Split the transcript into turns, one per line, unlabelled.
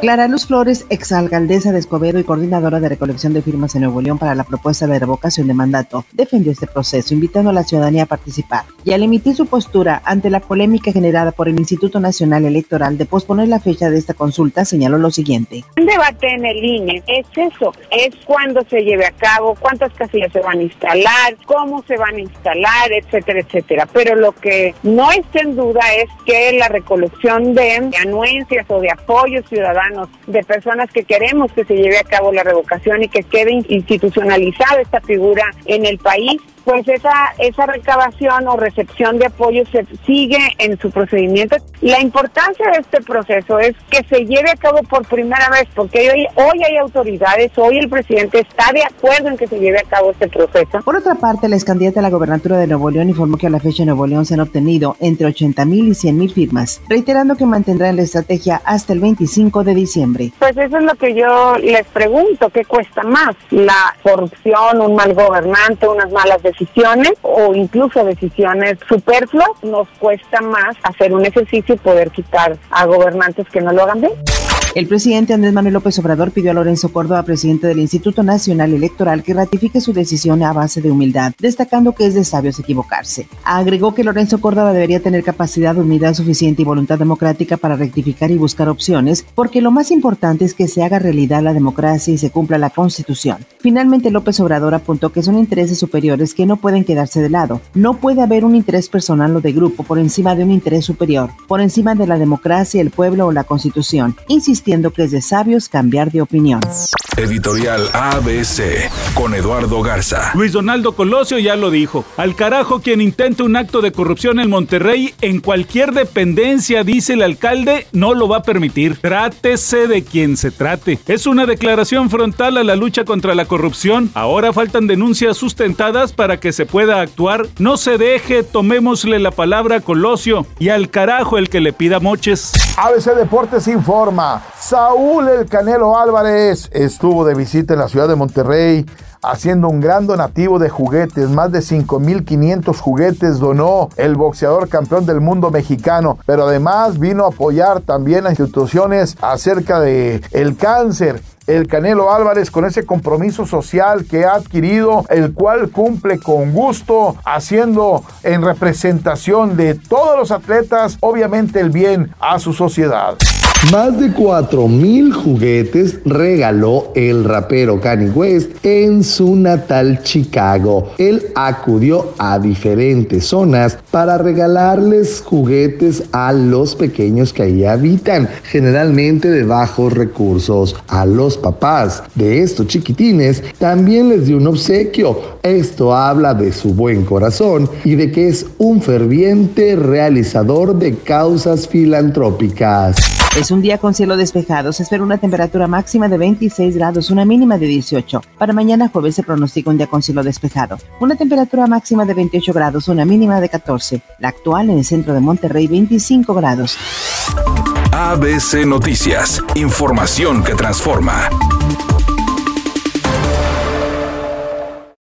Clara Luz Flores, exalcaldesa de Escobedo y coordinadora de recolección de firmas en Nuevo León para la propuesta de revocación de mandato, defendió este proceso, invitando a la ciudadanía a participar. Y al emitir su postura ante la polémica generada por el Instituto Nacional Electoral de posponer la fecha de esta consulta, señaló lo siguiente.
Un debate en el INE es eso, es cuándo se lleve a cabo, cuántas casillas se van a instalar, cómo se van a instalar, etcétera, etcétera. Pero lo que no está en duda es que la recolección de anuencias o de apoyos de personas que queremos que se lleve a cabo la revocación y que quede institucionalizada esta figura en el país, pues esa, esa recabación o recepción de apoyo se sigue en su procedimiento. La importancia de este proceso es que se lleve a cabo por primera vez, porque hoy, hoy hay autoridades, hoy el presidente está de acuerdo en que se lleve a cabo este proceso.
Por otra parte, la ex candidata a la gobernatura de Nuevo León informó que a la fecha en Nuevo León se han obtenido entre 80 mil y 100 mil firmas, reiterando que mantendrán la estrategia hasta el 25 de diciembre.
Pues eso es lo que yo les pregunto, ¿qué cuesta más? La corrupción, un mal gobernante, unas malas decisiones o incluso decisiones superfluas, nos cuesta más hacer un ejercicio y poder quitar a gobernantes que no lo hagan bien.
El presidente Andrés Manuel López Obrador pidió a Lorenzo Córdoba, presidente del Instituto Nacional Electoral, que ratifique su decisión a base de humildad, destacando que es de sabios equivocarse. Agregó que Lorenzo Córdoba debería tener capacidad unidad suficiente y voluntad democrática para rectificar y buscar opciones, porque lo más importante es que se haga realidad la democracia y se cumpla la Constitución. Finalmente, López Obrador apuntó que son intereses superiores que no pueden quedarse de lado. No puede haber un interés personal o de grupo por encima de un interés superior, por encima de la democracia, el pueblo o la Constitución. Insistió que es de sabios cambiar de opinión.
Editorial ABC con Eduardo Garza.
Luis Donaldo Colosio ya lo dijo. Al carajo quien intente un acto de corrupción en Monterrey, en cualquier dependencia, dice el alcalde, no lo va a permitir. Trátese de quien se trate. Es una declaración frontal a la lucha contra la corrupción. Ahora faltan denuncias sustentadas para que se pueda actuar. No se deje, tomémosle la palabra a Colosio y al carajo el que le pida moches.
ABC Deportes informa. Saúl El Canelo Álvarez estuvo de visita en la ciudad de Monterrey haciendo un gran donativo de juguetes. Más de 5.500 juguetes donó el boxeador campeón del mundo mexicano, pero además vino a apoyar también a instituciones acerca de el cáncer. El Canelo Álvarez con ese compromiso social que ha adquirido, el cual cumple con gusto, haciendo en representación de todos los atletas, obviamente el bien a su sociedad.
Más de 4 mil juguetes regaló el rapero Kanye West en su natal Chicago. Él acudió a diferentes zonas para regalarles juguetes a los pequeños que ahí habitan, generalmente de bajos recursos. A los papás de estos chiquitines también les dio un obsequio. Esto habla de su buen corazón y de que es un ferviente realizador de causas filantrópicas.
Un día con cielo despejado. Se espera una temperatura máxima de 26 grados, una mínima de 18. Para mañana jueves se pronostica un día con cielo despejado. Una temperatura máxima de 28 grados, una mínima de 14. La actual en el centro de Monterrey, 25 grados.
ABC Noticias. Información que transforma.